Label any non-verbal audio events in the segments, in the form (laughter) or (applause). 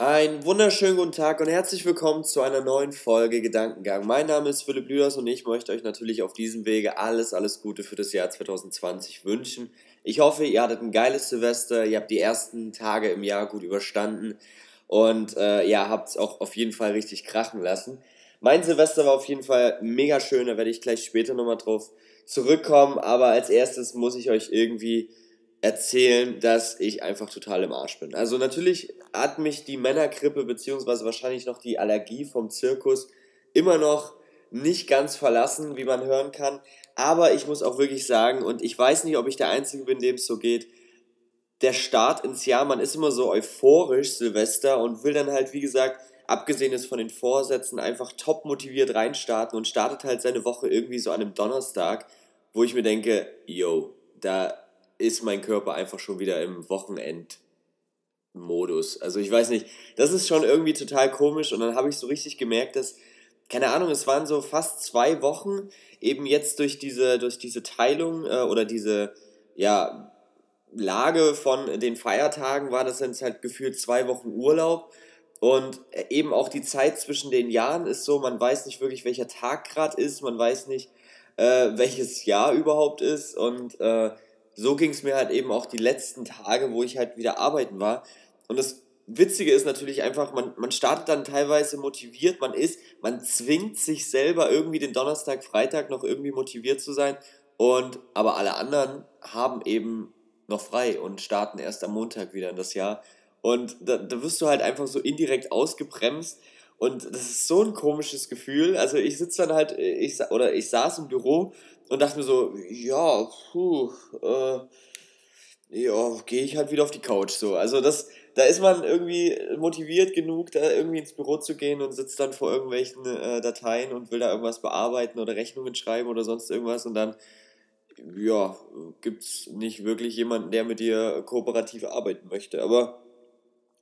Einen wunderschönen guten Tag und herzlich willkommen zu einer neuen Folge Gedankengang. Mein Name ist Philipp Lüders und ich möchte euch natürlich auf diesem Wege alles, alles Gute für das Jahr 2020 wünschen. Ich hoffe, ihr hattet ein geiles Silvester, ihr habt die ersten Tage im Jahr gut überstanden und äh, ja, habt es auch auf jeden Fall richtig krachen lassen. Mein Silvester war auf jeden Fall mega schön, da werde ich gleich später nochmal drauf zurückkommen, aber als erstes muss ich euch irgendwie erzählen, dass ich einfach total im Arsch bin. Also natürlich hat mich die Männergrippe beziehungsweise wahrscheinlich noch die Allergie vom Zirkus immer noch nicht ganz verlassen, wie man hören kann. Aber ich muss auch wirklich sagen, und ich weiß nicht, ob ich der Einzige bin, dem es so geht, der Start ins Jahr, man ist immer so euphorisch, Silvester, und will dann halt, wie gesagt, abgesehen ist von den Vorsätzen, einfach top motiviert reinstarten und startet halt seine Woche irgendwie so an einem Donnerstag, wo ich mir denke, yo, da ist mein Körper einfach schon wieder im Wochenendmodus. Also ich weiß nicht, das ist schon irgendwie total komisch und dann habe ich so richtig gemerkt, dass, keine Ahnung, es waren so fast zwei Wochen, eben jetzt durch diese, durch diese Teilung äh, oder diese, ja, Lage von den Feiertagen war das jetzt halt gefühlt zwei Wochen Urlaub. Und eben auch die Zeit zwischen den Jahren ist so, man weiß nicht wirklich, welcher Tag gerade ist, man weiß nicht, äh, welches Jahr überhaupt ist. Und äh, so ging es mir halt eben auch die letzten Tage, wo ich halt wieder arbeiten war. Und das Witzige ist natürlich einfach, man, man startet dann teilweise motiviert, man ist, man zwingt sich selber irgendwie den Donnerstag, Freitag noch irgendwie motiviert zu sein. Und aber alle anderen haben eben noch frei und starten erst am Montag wieder in das Jahr. Und da, da wirst du halt einfach so indirekt ausgebremst. Und das ist so ein komisches Gefühl. Also ich sitze dann halt, ich, oder ich saß im Büro und dachte mir so, ja, puh, äh, ja, gehe ich halt wieder auf die Couch so. Also das, da ist man irgendwie motiviert genug, da irgendwie ins Büro zu gehen und sitzt dann vor irgendwelchen äh, Dateien und will da irgendwas bearbeiten oder Rechnungen schreiben oder sonst irgendwas und dann, ja, gibt es nicht wirklich jemanden, der mit dir kooperativ arbeiten möchte. Aber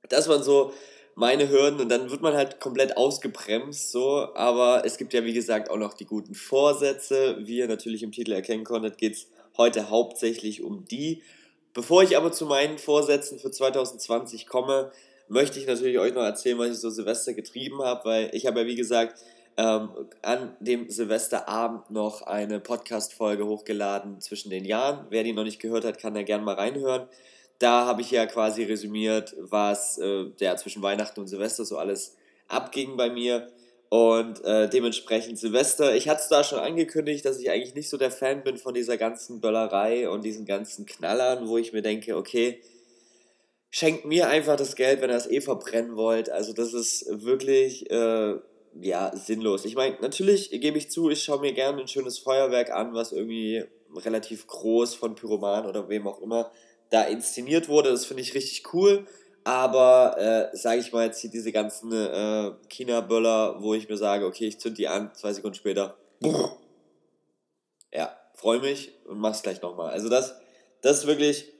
das waren so meine Hürden und dann wird man halt komplett ausgebremst, so. Aber es gibt ja, wie gesagt, auch noch die guten Vorsätze. Wie ihr natürlich im Titel erkennen konntet, geht es heute hauptsächlich um die. Bevor ich aber zu meinen Vorsätzen für 2020 komme, möchte ich natürlich euch noch erzählen, was ich so Silvester getrieben habe, weil ich habe ja, wie gesagt, ähm, an dem Silvesterabend noch eine Podcast-Folge hochgeladen zwischen den Jahren. Wer die noch nicht gehört hat, kann da gerne mal reinhören da habe ich ja quasi resümiert, was äh, ja, zwischen Weihnachten und Silvester so alles abging bei mir. Und äh, dementsprechend Silvester, ich hatte es da schon angekündigt, dass ich eigentlich nicht so der Fan bin von dieser ganzen Böllerei und diesen ganzen Knallern, wo ich mir denke, okay, schenkt mir einfach das Geld, wenn ihr es eh verbrennen wollt. Also das ist wirklich äh, ja sinnlos. Ich meine, natürlich gebe ich zu, ich schaue mir gerne ein schönes Feuerwerk an, was irgendwie relativ groß von Pyroman oder wem auch immer da inszeniert wurde. Das finde ich richtig cool. Aber, äh, sage ich mal jetzt hier diese ganzen äh, China-Böller, wo ich mir sage, okay, ich zünd die an, zwei Sekunden später. Ja, freue mich und mach's gleich nochmal. Also das, das ist wirklich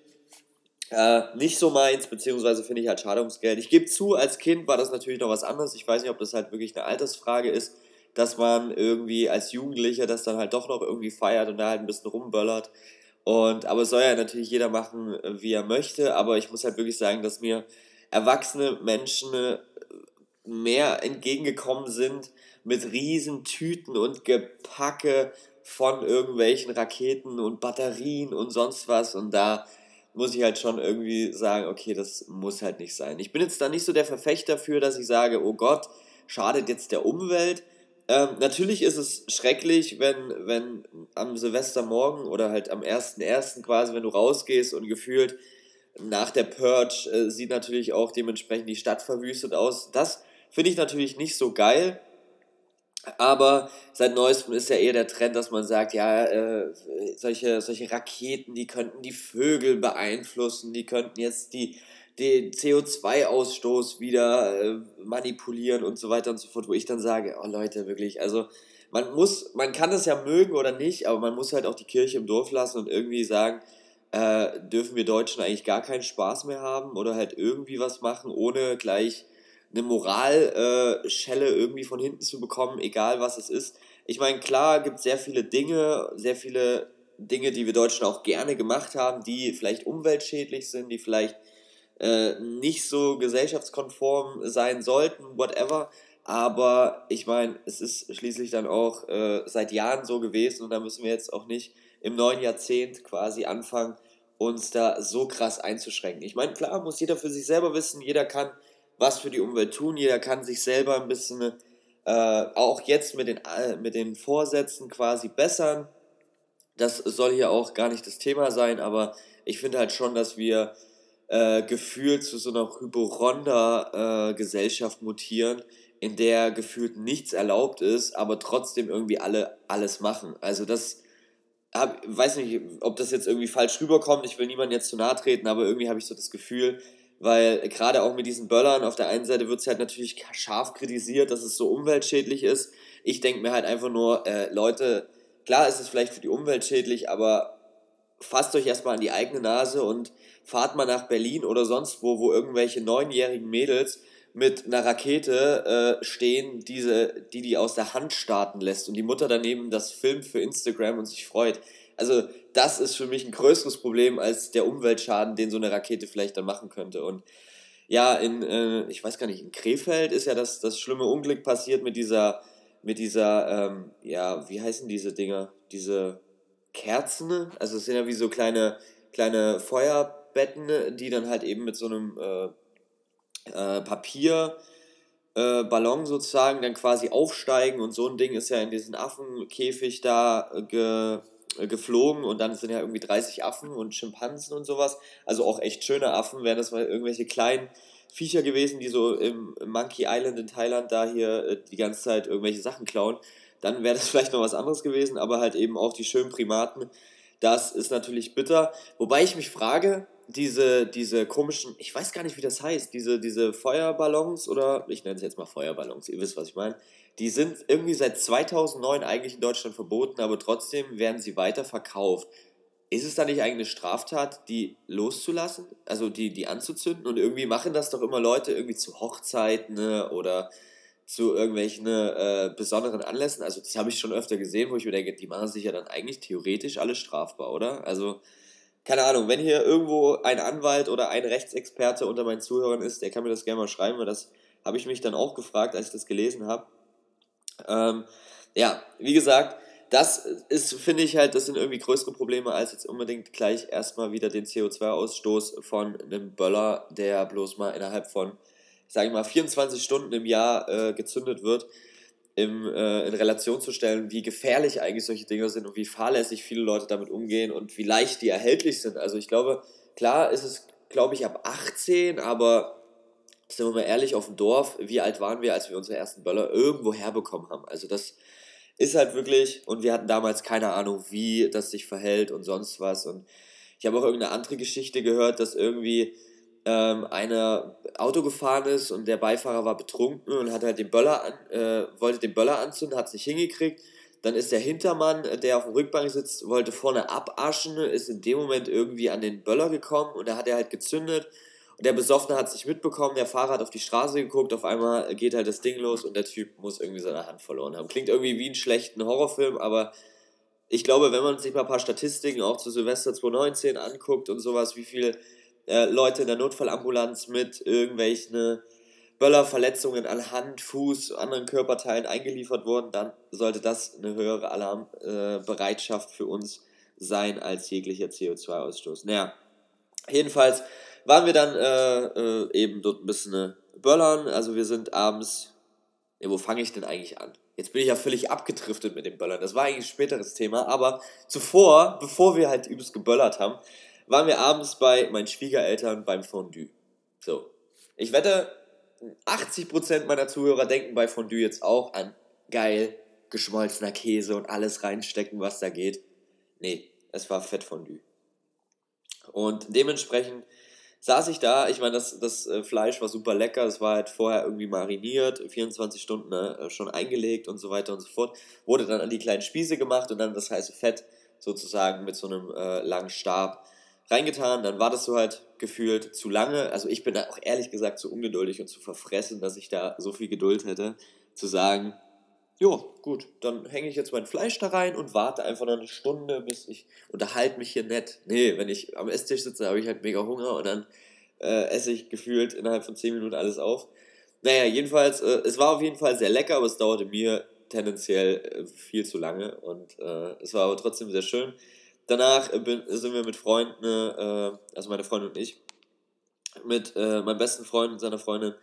äh, nicht so meins, beziehungsweise finde ich halt schade ums Geld. Ich gebe zu, als Kind war das natürlich noch was anderes. Ich weiß nicht, ob das halt wirklich eine Altersfrage ist, dass man irgendwie als Jugendlicher das dann halt doch noch irgendwie feiert und da halt ein bisschen rumböllert. Und, aber soll ja natürlich jeder machen, wie er möchte. Aber ich muss halt wirklich sagen, dass mir erwachsene Menschen äh, mehr entgegengekommen sind mit riesen Tüten und Gepacke von irgendwelchen Raketen und Batterien und sonst was. Und da muss ich halt schon irgendwie sagen, okay, das muss halt nicht sein. Ich bin jetzt da nicht so der Verfechter dafür, dass ich sage, oh Gott, schadet jetzt der Umwelt. Ähm, natürlich ist es schrecklich, wenn, wenn am Silvestermorgen oder halt am 1.1. quasi, wenn du rausgehst und gefühlt nach der Purge äh, sieht natürlich auch dementsprechend die Stadt verwüstet aus. Das finde ich natürlich nicht so geil. Aber seit neuestem ist ja eher der Trend, dass man sagt, ja, äh, solche, solche Raketen, die könnten die Vögel beeinflussen, die könnten jetzt die den CO2-Ausstoß wieder äh, manipulieren und so weiter und so fort, wo ich dann sage, oh Leute, wirklich, also man muss, man kann das ja mögen oder nicht, aber man muss halt auch die Kirche im Dorf lassen und irgendwie sagen, äh, dürfen wir Deutschen eigentlich gar keinen Spaß mehr haben oder halt irgendwie was machen, ohne gleich eine Moralschelle äh, irgendwie von hinten zu bekommen, egal was es ist. Ich meine, klar gibt es sehr viele Dinge, sehr viele Dinge, die wir Deutschen auch gerne gemacht haben, die vielleicht umweltschädlich sind, die vielleicht äh, nicht so gesellschaftskonform sein sollten, whatever. Aber ich meine, es ist schließlich dann auch äh, seit Jahren so gewesen und da müssen wir jetzt auch nicht im neuen Jahrzehnt quasi anfangen, uns da so krass einzuschränken. Ich meine, klar muss jeder für sich selber wissen, jeder kann was für die Umwelt tun, jeder kann sich selber ein bisschen äh, auch jetzt mit den, äh, mit den Vorsätzen quasi bessern. Das soll hier auch gar nicht das Thema sein, aber ich finde halt schon, dass wir äh, gefühlt zu so einer Hyporonda-Gesellschaft äh, mutieren, in der gefühlt nichts erlaubt ist, aber trotzdem irgendwie alle alles machen. Also das hab, weiß nicht, ob das jetzt irgendwie falsch rüberkommt. Ich will niemandem jetzt zu nahe treten, aber irgendwie habe ich so das Gefühl, weil gerade auch mit diesen Böllern, auf der einen Seite wird es halt natürlich scharf kritisiert, dass es so umweltschädlich ist. Ich denke mir halt einfach nur, äh, Leute, klar ist es vielleicht für die Umwelt schädlich, aber fasst euch erstmal an die eigene Nase und fahrt mal nach Berlin oder sonst wo, wo irgendwelche neunjährigen Mädels mit einer Rakete äh, stehen, diese, die die aus der Hand starten lässt und die Mutter daneben das filmt für Instagram und sich freut. Also das ist für mich ein größeres Problem als der Umweltschaden, den so eine Rakete vielleicht dann machen könnte. Und ja, in, äh, ich weiß gar nicht, in Krefeld ist ja das, das schlimme Unglück passiert mit dieser, mit dieser, ähm, ja, wie heißen diese Dinger? Diese Kerzen, also es sind ja wie so kleine, kleine Feuerbetten, die dann halt eben mit so einem äh, äh, Papierballon äh, sozusagen dann quasi aufsteigen und so ein Ding ist ja in diesen Affenkäfig da äh, ge, äh, geflogen und dann sind ja irgendwie 30 Affen und Schimpansen und sowas. Also auch echt schöne Affen, wären das mal irgendwelche kleinen Viecher gewesen, die so im Monkey Island in Thailand da hier äh, die ganze Zeit irgendwelche Sachen klauen. Dann wäre das (laughs) vielleicht noch was anderes gewesen, aber halt eben auch die schönen Primaten. Das ist natürlich bitter. Wobei ich mich frage, diese, diese komischen, ich weiß gar nicht, wie das heißt, diese, diese Feuerballons oder ich nenne es jetzt mal Feuerballons, ihr wisst, was ich meine. Die sind irgendwie seit 2009 eigentlich in Deutschland verboten, aber trotzdem werden sie weiter verkauft. Ist es da nicht eigentlich eine Straftat, die loszulassen, also die, die anzuzünden? Und irgendwie machen das doch immer Leute irgendwie zu Hochzeiten ne, oder zu irgendwelchen äh, besonderen Anlässen. Also das habe ich schon öfter gesehen, wo ich mir denke, die machen sich ja dann eigentlich theoretisch alle strafbar, oder? Also keine Ahnung, wenn hier irgendwo ein Anwalt oder ein Rechtsexperte unter meinen Zuhörern ist, der kann mir das gerne mal schreiben, weil das habe ich mich dann auch gefragt, als ich das gelesen habe. Ähm, ja, wie gesagt, das ist, finde ich halt, das sind irgendwie größere Probleme, als jetzt unbedingt gleich erstmal wieder den CO2-Ausstoß von einem Böller, der bloß mal innerhalb von, sage ich mal, 24 Stunden im Jahr äh, gezündet wird im, äh, in Relation zu stellen, wie gefährlich eigentlich solche Dinge sind und wie fahrlässig viele Leute damit umgehen und wie leicht die erhältlich sind. Also ich glaube, klar ist es, glaube ich, ab 18, aber sind wir mal ehrlich, auf dem Dorf, wie alt waren wir, als wir unsere ersten Böller irgendwo herbekommen haben? Also das ist halt wirklich, und wir hatten damals keine Ahnung, wie das sich verhält und sonst was. Und ich habe auch irgendeine andere Geschichte gehört, dass irgendwie ähm, einer Auto gefahren ist und der Beifahrer war betrunken und hat halt den Böller an, äh, wollte den Böller anzünden, hat es nicht hingekriegt. Dann ist der Hintermann, äh, der auf dem Rückbank sitzt, wollte vorne abaschen, ist in dem Moment irgendwie an den Böller gekommen und da hat er halt gezündet. Und der Besoffene hat sich mitbekommen, der Fahrer hat auf die Straße geguckt, auf einmal geht halt das Ding los und der Typ muss irgendwie seine Hand verloren haben. Klingt irgendwie wie ein schlechten Horrorfilm, aber ich glaube, wenn man sich mal ein paar Statistiken auch zu Silvester 2019 anguckt und sowas, wie viel äh, Leute in der Notfallambulanz mit irgendwelchen Böllerverletzungen an Hand, Fuß, anderen Körperteilen eingeliefert wurden, dann sollte das eine höhere Alarmbereitschaft äh, für uns sein als jeglicher CO2-Ausstoß. Naja, jedenfalls waren wir dann äh, äh, eben dort ein bisschen äh, böllern. Also wir sind abends. Ja, wo fange ich denn eigentlich an? Jetzt bin ich ja völlig abgedriftet mit dem Böllern. Das war eigentlich ein späteres Thema. Aber zuvor, bevor wir halt übelst geböllert haben, waren wir abends bei meinen Schwiegereltern beim Fondue. So. Ich wette, 80% meiner Zuhörer denken bei Fondue jetzt auch an geil geschmolzener Käse und alles reinstecken, was da geht. Nee, es war Fettfondue. Und dementsprechend saß ich da, ich meine, das, das äh, Fleisch war super lecker, es war halt vorher irgendwie mariniert, 24 Stunden ne, schon eingelegt und so weiter und so fort. Wurde dann an die kleinen Spieße gemacht und dann das heiße Fett sozusagen mit so einem äh, langen Stab reingetan, dann war das so halt gefühlt zu lange. Also ich bin da auch ehrlich gesagt zu ungeduldig und zu verfressen, dass ich da so viel Geduld hätte, zu sagen, jo, gut, dann hänge ich jetzt mein Fleisch da rein und warte einfach noch eine Stunde, bis ich unterhalte mich hier nett. Nee, wenn ich am Esstisch sitze, habe ich halt mega Hunger und dann äh, esse ich gefühlt innerhalb von 10 Minuten alles auf. Naja, jedenfalls, äh, es war auf jeden Fall sehr lecker, aber es dauerte mir tendenziell äh, viel zu lange und äh, es war aber trotzdem sehr schön. Danach äh, bin, sind wir mit Freunden, äh, also meine Freundin und ich, mit meinem besten Freund und seiner Freundin,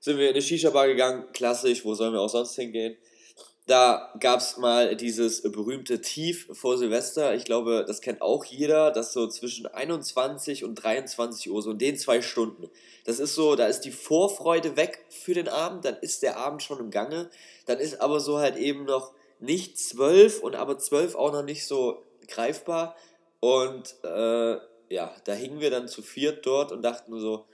sind wir in eine Shisha-Bar gegangen, klassisch, wo sollen wir auch sonst hingehen? Da gab es mal dieses berühmte Tief vor Silvester. Ich glaube, das kennt auch jeder, dass so zwischen 21 und 23 Uhr, so in den zwei Stunden, das ist so, da ist die Vorfreude weg für den Abend, dann ist der Abend schon im Gange, dann ist aber so halt eben noch nicht zwölf und aber zwölf auch noch nicht so greifbar. Und äh, ja, da hingen wir dann zu viert dort und dachten so,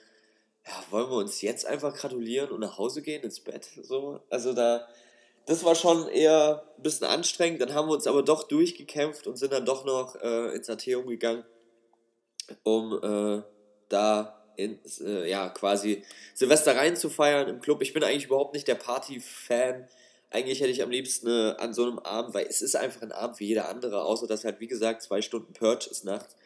ja, wollen wir uns jetzt einfach gratulieren und nach Hause gehen ins Bett? So, also da das war schon eher ein bisschen anstrengend. Dann haben wir uns aber doch durchgekämpft und sind dann doch noch äh, ins Atheum gegangen, um äh, da ins, äh, ja, quasi Silvester rein zu feiern im Club. Ich bin eigentlich überhaupt nicht der Party-Fan. Eigentlich hätte ich am liebsten äh, an so einem Abend, weil es ist einfach ein Abend wie jeder andere, außer dass halt, wie gesagt, zwei Stunden Purge ist nachts.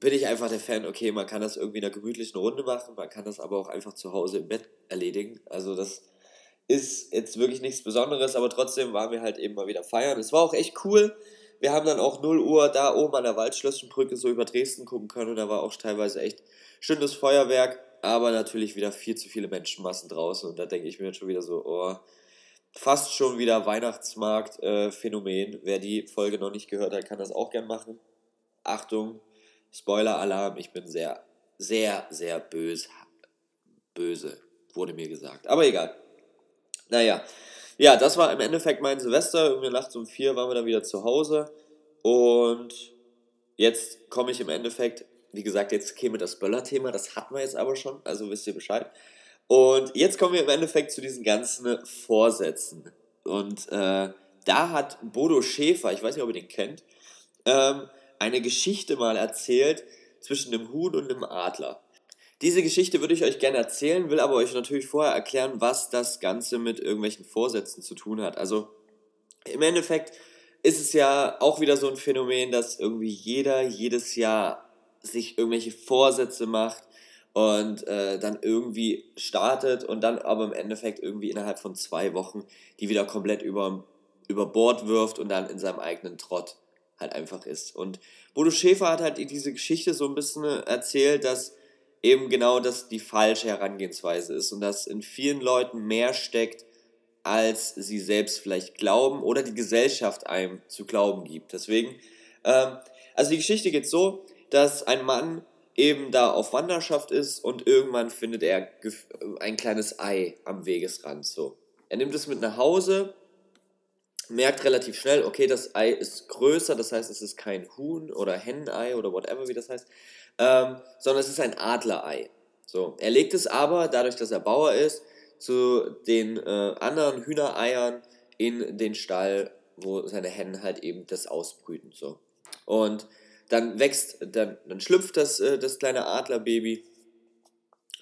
Bin ich einfach der Fan, okay, man kann das irgendwie in einer gemütlichen Runde machen, man kann das aber auch einfach zu Hause im Bett erledigen. Also das ist jetzt wirklich nichts Besonderes, aber trotzdem waren wir halt eben mal wieder feiern. Es war auch echt cool. Wir haben dann auch 0 Uhr da oben an der Waldschlösschenbrücke so über Dresden gucken können und da war auch teilweise echt schönes Feuerwerk, aber natürlich wieder viel zu viele Menschenmassen draußen und da denke ich mir jetzt schon wieder so, oh, fast schon wieder Weihnachtsmarkt-Phänomen. Äh, Wer die Folge noch nicht gehört hat, kann das auch gern machen. Achtung, Spoiler-Alarm, ich bin sehr, sehr, sehr böse. Böse, wurde mir gesagt. Aber egal. Naja, ja, das war im Endeffekt mein Silvester. Irgendwie nachts um vier waren wir dann wieder zu Hause. Und jetzt komme ich im Endeffekt, wie gesagt, jetzt käme das Böller-Thema, das hatten wir jetzt aber schon, also wisst ihr Bescheid. Und jetzt kommen wir im Endeffekt zu diesen ganzen Vorsätzen. Und äh, da hat Bodo Schäfer, ich weiß nicht, ob ihr den kennt, ähm, eine Geschichte mal erzählt zwischen einem Huhn und einem Adler. Diese Geschichte würde ich euch gerne erzählen, will aber euch natürlich vorher erklären, was das Ganze mit irgendwelchen Vorsätzen zu tun hat. Also im Endeffekt ist es ja auch wieder so ein Phänomen, dass irgendwie jeder jedes Jahr sich irgendwelche Vorsätze macht und äh, dann irgendwie startet und dann aber im Endeffekt irgendwie innerhalb von zwei Wochen die wieder komplett über, über Bord wirft und dann in seinem eigenen Trott halt einfach ist. Und Bodo Schäfer hat halt diese Geschichte so ein bisschen erzählt, dass eben genau das die falsche Herangehensweise ist und dass in vielen Leuten mehr steckt, als sie selbst vielleicht glauben oder die Gesellschaft einem zu glauben gibt. Deswegen, ähm, also die Geschichte geht so, dass ein Mann eben da auf Wanderschaft ist und irgendwann findet er ein kleines Ei am Wegesrand. So. Er nimmt es mit nach Hause, merkt relativ schnell, okay, das Ei ist größer, das heißt, es ist kein Huhn oder Hennenei oder whatever, wie das heißt, ähm, sondern es ist ein Adlerei. So, er legt es aber, dadurch, dass er Bauer ist, zu den äh, anderen Hühnereiern in den Stall, wo seine Hennen halt eben das ausbrüten. So. Und dann wächst, dann, dann schlüpft das, äh, das kleine Adlerbaby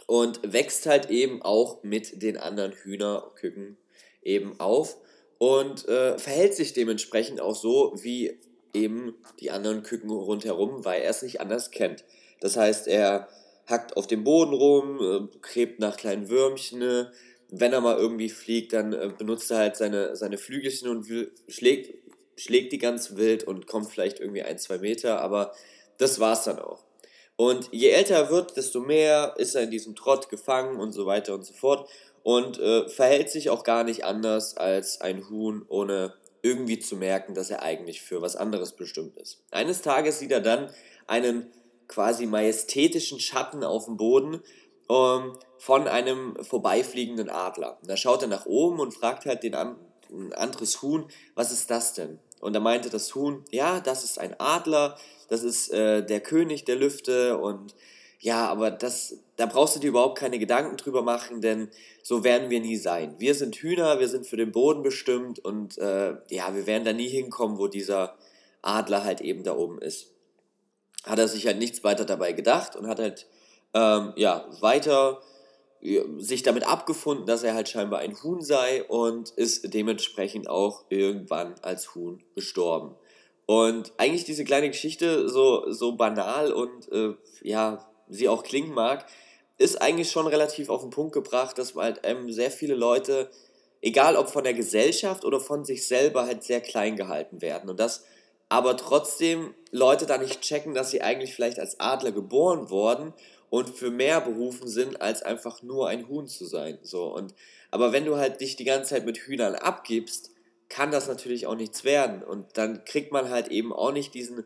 und wächst halt eben auch mit den anderen Hühnerküken eben auf und äh, verhält sich dementsprechend auch so wie eben die anderen Küken rundherum, weil er es nicht anders kennt. Das heißt, er hackt auf dem Boden rum, äh, gräbt nach kleinen Würmchen. Wenn er mal irgendwie fliegt, dann äh, benutzt er halt seine, seine Flügelchen und schlägt, schlägt die ganz wild und kommt vielleicht irgendwie ein, zwei Meter, aber das war's dann auch. Und je älter er wird, desto mehr ist er in diesem Trott gefangen und so weiter und so fort und äh, verhält sich auch gar nicht anders als ein Huhn, ohne irgendwie zu merken, dass er eigentlich für was anderes bestimmt ist. Eines Tages sieht er dann einen quasi majestätischen Schatten auf dem Boden ähm, von einem vorbeifliegenden Adler. Da schaut er nach oben und fragt halt den an, ein anderes Huhn, was ist das denn? Und da meinte das Huhn, ja, das ist ein Adler, das ist äh, der König der Lüfte und ja, aber das, da brauchst du dir überhaupt keine Gedanken drüber machen, denn so werden wir nie sein. Wir sind Hühner, wir sind für den Boden bestimmt und äh, ja, wir werden da nie hinkommen, wo dieser Adler halt eben da oben ist hat er sich halt nichts weiter dabei gedacht und hat halt ähm, ja, weiter sich damit abgefunden, dass er halt scheinbar ein Huhn sei und ist dementsprechend auch irgendwann als Huhn gestorben. Und eigentlich diese kleine Geschichte, so, so banal und äh, ja, sie auch klingen mag, ist eigentlich schon relativ auf den Punkt gebracht, dass halt ähm, sehr viele Leute, egal ob von der Gesellschaft oder von sich selber, halt sehr klein gehalten werden. Und dass aber trotzdem Leute da nicht checken, dass sie eigentlich vielleicht als Adler geboren wurden und für mehr berufen sind, als einfach nur ein Huhn zu sein. So. Und, aber wenn du halt dich die ganze Zeit mit Hühnern abgibst, kann das natürlich auch nichts werden. Und dann kriegt man halt eben auch nicht diesen,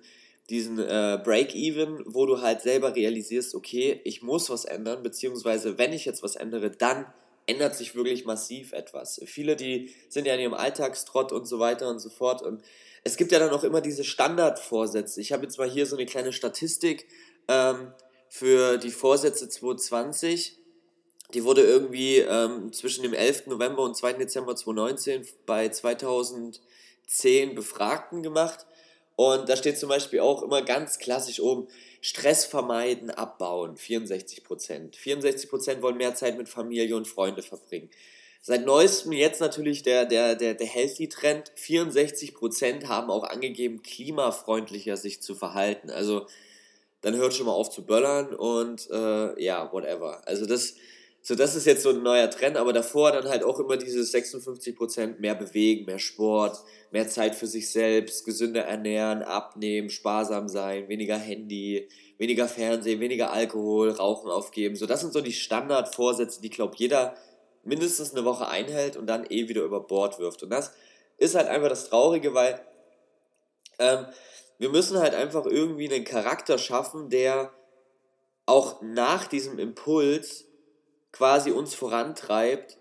diesen äh, Break-Even, wo du halt selber realisierst, okay, ich muss was ändern, beziehungsweise wenn ich jetzt was ändere, dann ändert sich wirklich massiv etwas. Viele, die sind ja in ihrem Alltagstrott und so weiter und so fort. Und es gibt ja dann auch immer diese Standardvorsätze. Ich habe jetzt mal hier so eine kleine Statistik ähm, für die Vorsätze 2020. Die wurde irgendwie ähm, zwischen dem 11. November und 2. Dezember 2019 bei 2010 Befragten gemacht. Und da steht zum Beispiel auch immer ganz klassisch oben, Stress vermeiden, abbauen, 64% 64% wollen mehr Zeit mit Familie und Freunde verbringen. Seit neuestem jetzt natürlich der, der, der, der Healthy-Trend, 64% haben auch angegeben, klimafreundlicher sich zu verhalten. Also dann hört schon mal auf zu böllern und äh, ja, whatever. Also das, so, das ist jetzt so ein neuer Trend, aber davor dann halt auch immer dieses 56% mehr bewegen, mehr Sport, mehr Zeit für sich selbst, gesünder ernähren, abnehmen, sparsam sein, weniger Handy, weniger Fernsehen, weniger Alkohol, Rauchen aufgeben. So, das sind so die Standardvorsätze, die, glaube jeder mindestens eine Woche einhält und dann eh wieder über Bord wirft. Und das ist halt einfach das Traurige, weil ähm, wir müssen halt einfach irgendwie einen Charakter schaffen, der auch nach diesem Impuls quasi uns vorantreibt,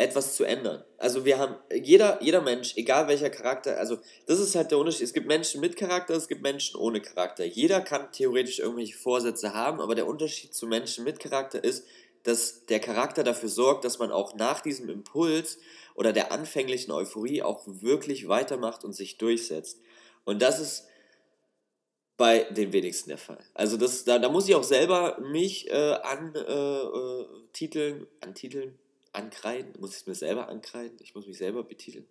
etwas zu ändern. Also wir haben, jeder, jeder Mensch, egal welcher Charakter, also das ist halt der Unterschied. Es gibt Menschen mit Charakter, es gibt Menschen ohne Charakter. Jeder kann theoretisch irgendwelche Vorsätze haben, aber der Unterschied zu Menschen mit Charakter ist, dass der Charakter dafür sorgt, dass man auch nach diesem Impuls oder der anfänglichen Euphorie auch wirklich weitermacht und sich durchsetzt. Und das ist bei den wenigsten der Fall. Also das, da, da muss ich auch selber mich äh, antiteln, äh, äh, antiteln, ankreiden, muss ich mir selber ankreiden, ich muss mich selber betiteln.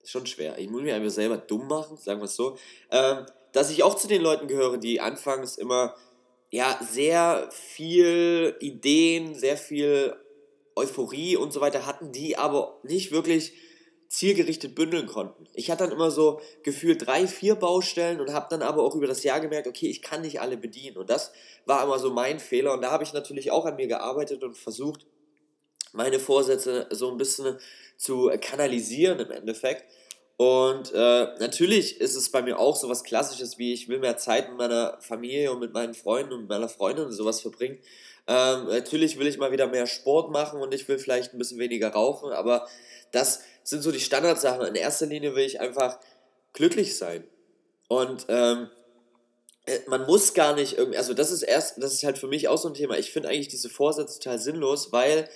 Das ist schon schwer. Ich muss mich einfach selber dumm machen, sagen wir es so. Ähm, dass ich auch zu den Leuten gehöre, die anfangs immer ja, sehr viel Ideen, sehr viel Euphorie und so weiter hatten, die aber nicht wirklich zielgerichtet bündeln konnten. Ich hatte dann immer so gefühlt drei, vier Baustellen und habe dann aber auch über das Jahr gemerkt, okay, ich kann nicht alle bedienen. Und das war immer so mein Fehler. Und da habe ich natürlich auch an mir gearbeitet und versucht, meine Vorsätze so ein bisschen zu kanalisieren im Endeffekt. Und äh, natürlich ist es bei mir auch so was Klassisches, wie ich will mehr Zeit mit meiner Familie und mit meinen Freunden und meiner Freundin und sowas verbringen. Ähm, natürlich will ich mal wieder mehr Sport machen und ich will vielleicht ein bisschen weniger rauchen, aber das sind so die Standardsachen. In erster Linie will ich einfach glücklich sein. Und ähm, äh, man muss gar nicht irgendwie, also das ist erst, das ist halt für mich auch so ein Thema. Ich finde eigentlich diese Vorsätze total sinnlos, weil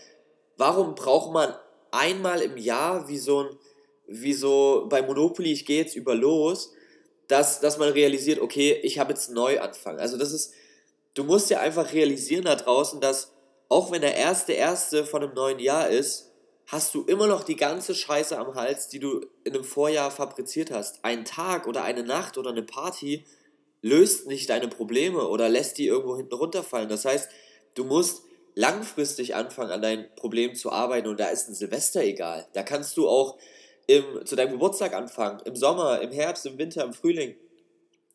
warum braucht man einmal im Jahr wie so ein, wie so bei Monopoly, ich gehe jetzt über los, dass, dass man realisiert, okay, ich habe jetzt einen Neuanfang. Also das ist, du musst ja einfach realisieren da draußen, dass auch wenn der erste erste von einem neuen Jahr ist, hast du immer noch die ganze Scheiße am Hals, die du in einem Vorjahr fabriziert hast. Ein Tag oder eine Nacht oder eine Party löst nicht deine Probleme oder lässt die irgendwo hinten runterfallen. Das heißt, du musst langfristig anfangen, an deinem Problem zu arbeiten und da ist ein Silvester egal. Da kannst du auch im, zu deinem Geburtstag anfangen, im Sommer, im Herbst, im Winter, im Frühling,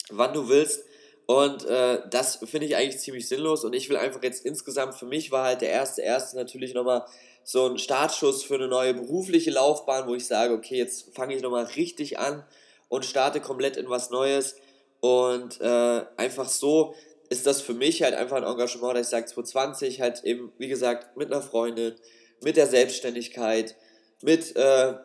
wann du willst. Und äh, das finde ich eigentlich ziemlich sinnlos und ich will einfach jetzt insgesamt, für mich war halt der erste, erste natürlich nochmal so ein Startschuss für eine neue berufliche Laufbahn, wo ich sage, okay, jetzt fange ich nochmal richtig an und starte komplett in was Neues. Und äh, einfach so ist das für mich halt einfach ein Engagement, dass ich sage, 2020 halt eben, wie gesagt, mit einer Freundin, mit der Selbstständigkeit, mit äh,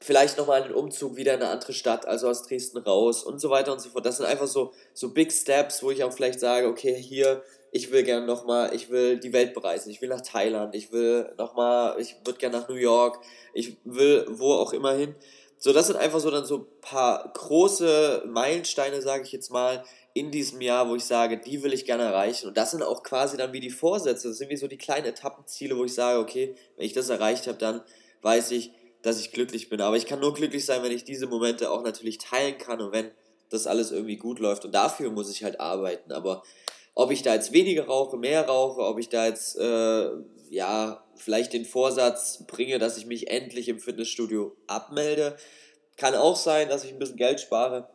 vielleicht nochmal einen Umzug wieder in eine andere Stadt, also aus Dresden raus und so weiter und so fort. Das sind einfach so, so Big Steps, wo ich auch vielleicht sage, okay, hier ich will gerne nochmal, ich will die Welt bereisen, ich will nach Thailand, ich will nochmal, ich würde gerne nach New York, ich will wo auch immer hin. So, das sind einfach so dann so ein paar große Meilensteine, sage ich jetzt mal, in diesem Jahr, wo ich sage, die will ich gerne erreichen. Und das sind auch quasi dann wie die Vorsätze, das sind wie so die kleinen Etappenziele, wo ich sage, okay, wenn ich das erreicht habe, dann weiß ich, dass ich glücklich bin. Aber ich kann nur glücklich sein, wenn ich diese Momente auch natürlich teilen kann und wenn das alles irgendwie gut läuft. Und dafür muss ich halt arbeiten. Aber ob ich da jetzt weniger rauche, mehr rauche, ob ich da jetzt äh, ja vielleicht den Vorsatz bringe, dass ich mich endlich im Fitnessstudio abmelde. Kann auch sein, dass ich ein bisschen Geld spare.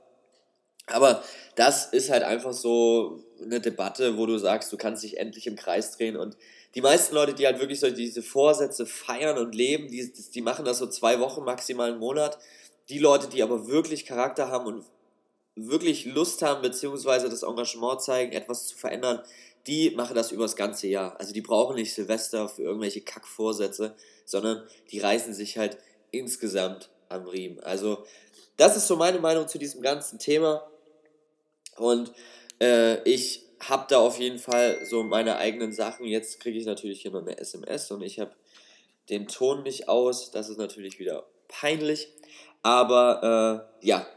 Aber das ist halt einfach so eine Debatte, wo du sagst, du kannst dich endlich im Kreis drehen. Und die meisten Leute, die halt wirklich so diese Vorsätze feiern und leben, die, die machen das so zwei Wochen, maximal einen Monat. Die Leute, die aber wirklich Charakter haben und wirklich Lust haben, beziehungsweise das Engagement zeigen, etwas zu verändern, die machen das über das ganze Jahr. Also die brauchen nicht Silvester für irgendwelche Kackvorsätze, sondern die reißen sich halt insgesamt am Riemen. Also das ist so meine Meinung zu diesem ganzen Thema. Und äh, ich habe da auf jeden Fall so meine eigenen Sachen. Jetzt kriege ich natürlich noch eine SMS und ich habe den Ton nicht aus. Das ist natürlich wieder peinlich. Aber äh, ja,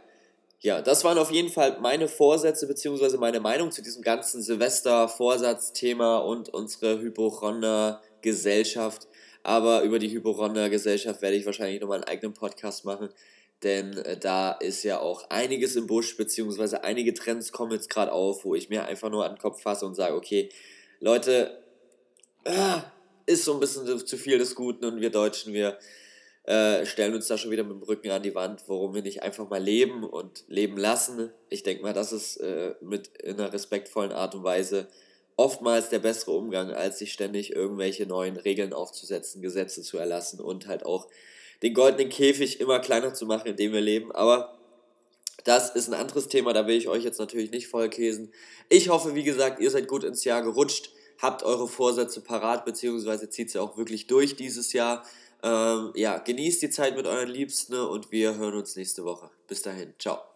ja, das waren auf jeden Fall meine Vorsätze bzw. meine Meinung zu diesem ganzen Silvester-Vorsatzthema und unsere Hypochonder-Gesellschaft. Aber über die Hypochonder-Gesellschaft werde ich wahrscheinlich nochmal einen eigenen Podcast machen, denn äh, da ist ja auch einiges im Busch bzw. einige Trends kommen jetzt gerade auf, wo ich mir einfach nur an den Kopf fasse und sage, okay, Leute, ah, ist so ein bisschen zu viel des Guten und wir Deutschen, wir äh, stellen uns da schon wieder mit dem Rücken an die Wand, warum wir nicht einfach mal leben und leben lassen. Ich denke mal, das ist äh, mit in einer respektvollen Art und Weise oftmals der bessere Umgang, als sich ständig irgendwelche neuen Regeln aufzusetzen, Gesetze zu erlassen und halt auch den goldenen Käfig immer kleiner zu machen, in dem wir leben. Aber das ist ein anderes Thema, da will ich euch jetzt natürlich nicht vollkäsen. Ich hoffe, wie gesagt, ihr seid gut ins Jahr gerutscht, habt eure Vorsätze parat, beziehungsweise zieht sie auch wirklich durch dieses Jahr. Ähm, ja, genießt die Zeit mit euren Liebsten und wir hören uns nächste Woche. Bis dahin, ciao.